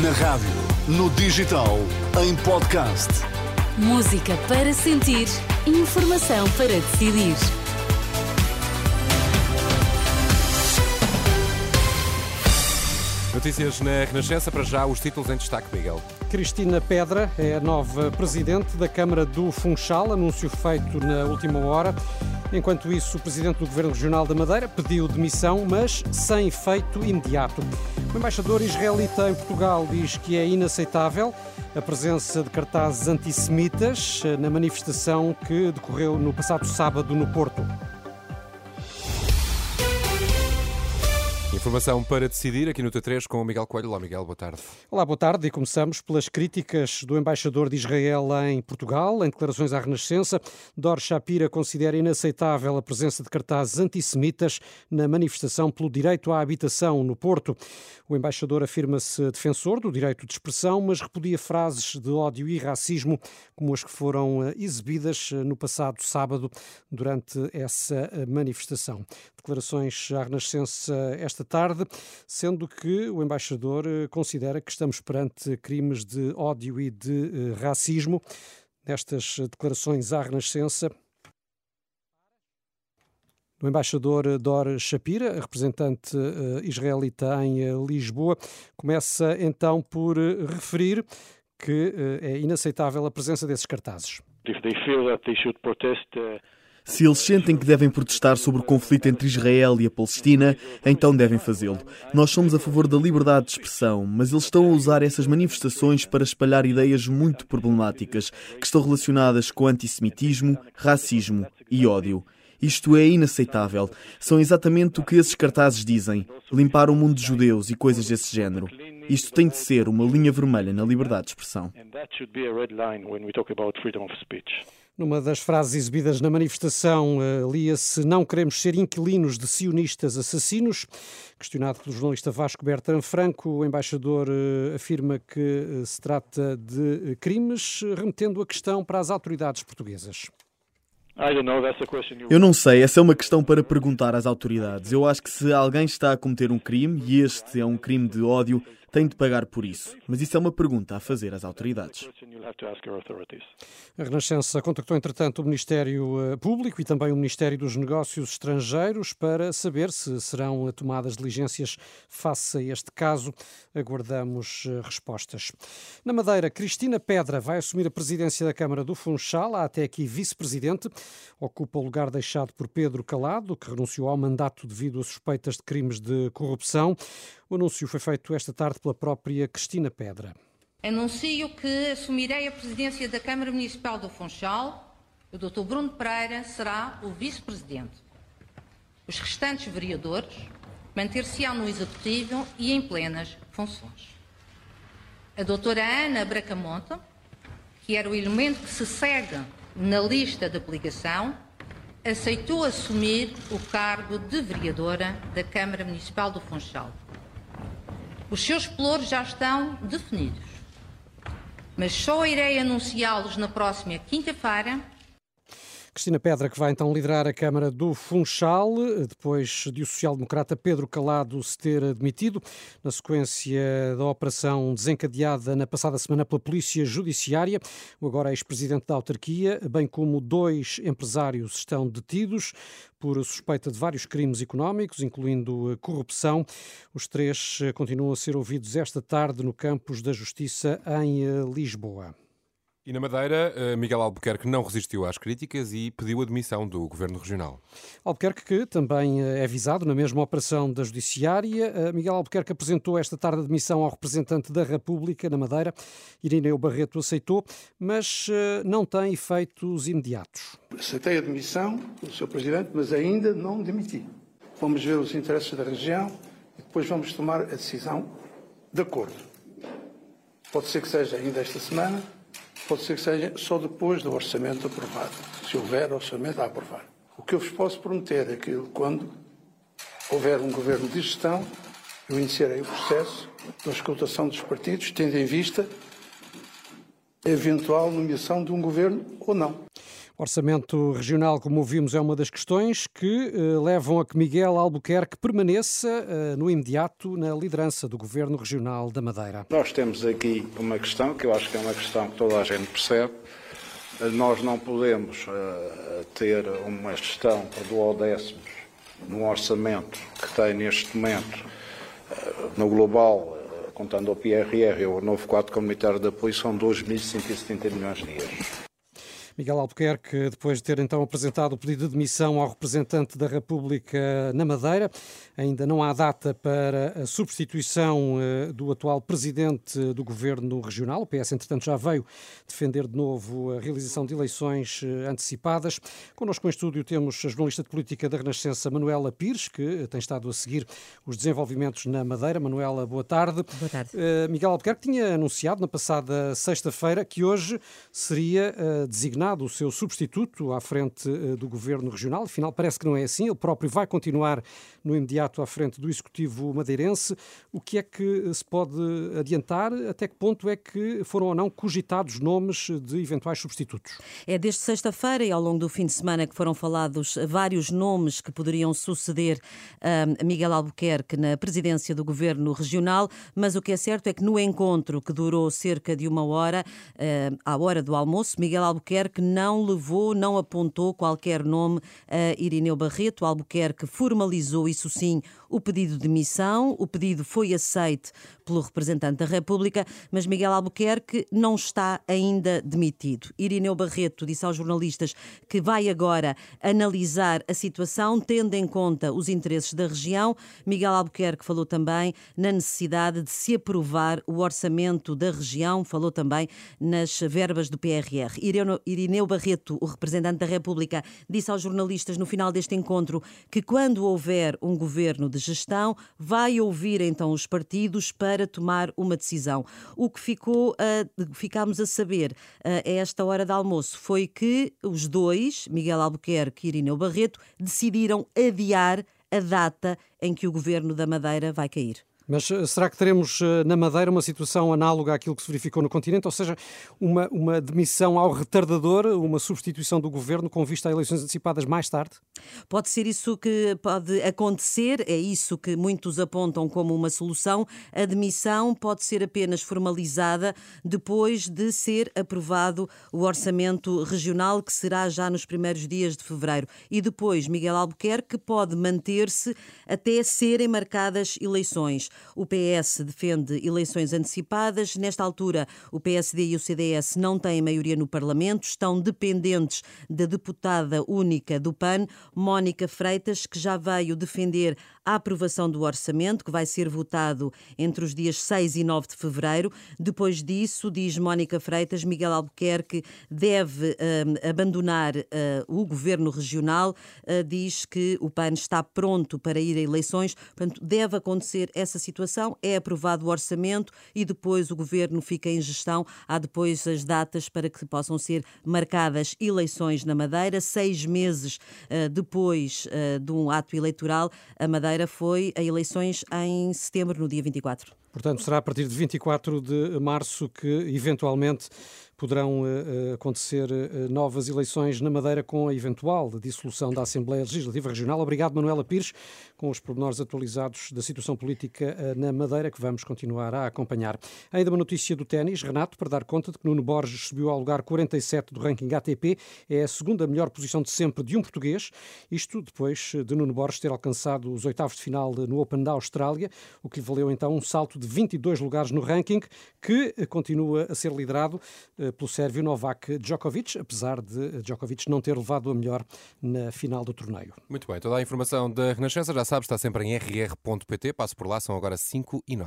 Na rádio, no digital, em podcast. Música para sentir, informação para decidir. Notícias na Renascença, para já os títulos em destaque, Miguel. Cristina Pedra é a nova presidente da Câmara do Funchal, anúncio feito na última hora. Enquanto isso, o presidente do Governo Regional da Madeira pediu demissão, mas sem efeito imediato. O embaixador israelita em Portugal diz que é inaceitável a presença de cartazes antissemitas na manifestação que decorreu no passado sábado no Porto. Informação para decidir aqui no T3 com o Miguel Coelho. Olá, Miguel, boa tarde. Olá, boa tarde. E começamos pelas críticas do embaixador de Israel em Portugal. Em declarações à Renascença, Dor Shapira considera inaceitável a presença de cartazes antissemitas na manifestação pelo direito à habitação no Porto. O embaixador afirma-se defensor do direito de expressão, mas repudia frases de ódio e racismo, como as que foram eh, exibidas eh, no passado sábado durante essa eh, manifestação. Declarações à Renascença esta tarde, sendo que o embaixador considera que estamos perante crimes de ódio e de racismo. Nestas declarações à Renascença, do embaixador Dor Shapira, representante israelita em Lisboa, começa então por referir que é inaceitável a presença desses cartazes. Se eles sentem que devem protestar sobre o conflito entre Israel e a Palestina, então devem fazê-lo. Nós somos a favor da liberdade de expressão, mas eles estão a usar essas manifestações para espalhar ideias muito problemáticas que estão relacionadas com antissemitismo, racismo e ódio. Isto é inaceitável. São exatamente o que esses cartazes dizem: limpar o mundo de judeus e coisas desse género. Isto tem de ser uma linha vermelha na liberdade de expressão. Numa das frases exibidas na manifestação, lia-se: Não queremos ser inquilinos de sionistas assassinos. Questionado pelo jornalista Vasco Bertrand Franco, o embaixador afirma que se trata de crimes, remetendo a questão para as autoridades portuguesas. Eu não sei, essa é uma questão para perguntar às autoridades. Eu acho que se alguém está a cometer um crime, e este é um crime de ódio, tem de pagar por isso. Mas isso é uma pergunta a fazer às autoridades. A Renascença contactou, entretanto, o Ministério Público e também o Ministério dos Negócios Estrangeiros para saber se serão tomadas diligências face a este caso. Aguardamos respostas. Na Madeira, Cristina Pedra vai assumir a presidência da Câmara do Funchal, há até aqui vice-presidente. Ocupa o lugar deixado por Pedro Calado, que renunciou ao mandato devido a suspeitas de crimes de corrupção. O anúncio foi feito esta tarde pela própria Cristina Pedra. Anuncio que assumirei a presidência da Câmara Municipal do Funchal. O Dr. Bruno Pereira será o vice-presidente. Os restantes vereadores manter-se-ão no executivo e em plenas funções. A doutora Ana Bracamonte, que era o elemento que se segue na lista de aplicação, aceitou assumir o cargo de vereadora da Câmara Municipal do Funchal. Os seus pelouros já estão definidos, mas só irei anunciá-los na próxima quinta-feira. Cristina Pedra, que vai então liderar a Câmara do Funchal, depois de o social-democrata Pedro Calado se ter admitido, na sequência da operação desencadeada na passada semana pela Polícia Judiciária. O agora ex-presidente da autarquia, bem como dois empresários, estão detidos por suspeita de vários crimes económicos, incluindo corrupção. Os três continuam a ser ouvidos esta tarde no campus da Justiça em Lisboa. E na Madeira, Miguel Albuquerque não resistiu às críticas e pediu a demissão do Governo Regional. Albuquerque, que também é visado na mesma operação da Judiciária. Miguel Albuquerque apresentou esta tarde a demissão ao representante da República na Madeira. Irineu Barreto aceitou, mas não tem efeitos imediatos. Aceitei a demissão do Sr. Presidente, mas ainda não demiti. Vamos ver os interesses da região e depois vamos tomar a decisão de acordo. Pode ser que seja ainda esta semana, pode ser que seja só depois do orçamento aprovado, se houver orçamento a aprovar. O que eu vos posso prometer é que quando houver um governo de gestão, eu iniciarei o processo da escutação dos partidos, tendo em vista a eventual nomeação de um governo ou não. Orçamento regional, como ouvimos, é uma das questões que uh, levam a que Miguel Albuquerque permaneça uh, no imediato na liderança do Governo Regional da Madeira. Nós temos aqui uma questão que eu acho que é uma questão que toda a gente percebe. Nós não podemos ter uma gestão por duodécimos no orçamento que tem neste momento no global contando o PRR, o novo quadro comunitário de apoio, são 2.170 milhões de euros. Miguel Albuquerque, depois de ter então apresentado o pedido de demissão ao representante da República na Madeira, ainda não há data para a substituição eh, do atual presidente do governo regional. O PS, entretanto, já veio defender de novo a realização de eleições eh, antecipadas. Connosco em estúdio temos a jornalista de política da Renascença, Manuela Pires, que tem estado a seguir os desenvolvimentos na Madeira. Manuela, boa tarde. Boa tarde. Miguel Albuquerque tinha anunciado na passada sexta-feira que hoje seria designado designado o seu substituto à frente eh, do governo regional. Afinal, parece que não é assim. Ele próprio vai continuar no imediato à frente do executivo madeirense. O que é que se pode adiantar? Até que ponto é que foram ou não cogitados nomes de eventuais substitutos? É desde sexta-feira e ao longo do fim de semana que foram falados vários nomes que poderiam suceder a Miguel Albuquerque na presidência do governo regional, mas o que é certo é que no encontro que durou cerca de uma hora, à hora do almoço, Miguel Albuquerque Albuquerque não levou, não apontou qualquer nome a Irineu Barreto. Albuquerque formalizou, isso sim, o pedido de missão. O pedido foi aceito pelo representante da República, mas Miguel Albuquerque não está ainda demitido. Irineu Barreto disse aos jornalistas que vai agora analisar a situação, tendo em conta os interesses da região. Miguel Albuquerque falou também na necessidade de se aprovar o orçamento da região, falou também nas verbas do PRR. Irineu Barreto, o representante da República, disse aos jornalistas no final deste encontro que quando houver um governo de gestão, vai ouvir então os partidos para tomar uma decisão. O que ficou, ficámos a saber a esta hora de almoço foi que os dois, Miguel Albuquerque e Irineu Barreto, decidiram adiar a data em que o governo da Madeira vai cair. Mas eh, será que teremos eh, na Madeira uma situação análoga àquilo que se verificou no continente, ou seja, uma, uma demissão ao retardador, uma substituição do governo com vista a eleições antecipadas mais tarde? Pode ser isso que pode acontecer, é isso que muitos apontam como uma solução. A demissão pode ser apenas formalizada depois de ser aprovado o orçamento regional, que será já nos primeiros dias de fevereiro. E depois, Miguel Albuquerque pode manter-se até serem marcadas eleições. O PS defende eleições antecipadas. Nesta altura, o PSD e o CDS não têm maioria no Parlamento, estão dependentes da deputada única do PAN, Mónica Freitas, que já veio defender a aprovação do orçamento, que vai ser votado entre os dias 6 e 9 de fevereiro. Depois disso, diz Mónica Freitas, Miguel Albuquerque deve uh, abandonar uh, o governo regional, uh, diz que o PAN está pronto para ir a eleições, portanto, deve acontecer essa situação, é aprovado o orçamento e depois o governo fica em gestão. Há depois as datas para que possam ser marcadas eleições na Madeira, seis meses depois de um ato eleitoral, a Madeira Madeira foi a eleições em setembro, no dia 24. Portanto, será a partir de 24 de março que, eventualmente, poderão uh, acontecer uh, novas eleições na Madeira com a eventual dissolução da Assembleia Legislativa Regional. Obrigado, Manuela Pires, com os pormenores atualizados da situação política na Madeira, que vamos continuar a acompanhar. Ainda uma notícia do ténis, Renato, para dar conta de que Nuno Borges subiu ao lugar 47 do ranking ATP, é a segunda melhor posição de sempre de um português, isto depois de Nuno Borges ter alcançado os oitavos de final no Open da Austrália, o que lhe valeu então um salto de 22 lugares no ranking, que continua a ser liderado pelo sérvio Novak Djokovic, apesar de Djokovic não ter levado a melhor na final do torneio. Muito bem, toda a informação da Renascença, já sabe, está sempre em rr.pt. Passo por lá, são agora 5 e 9.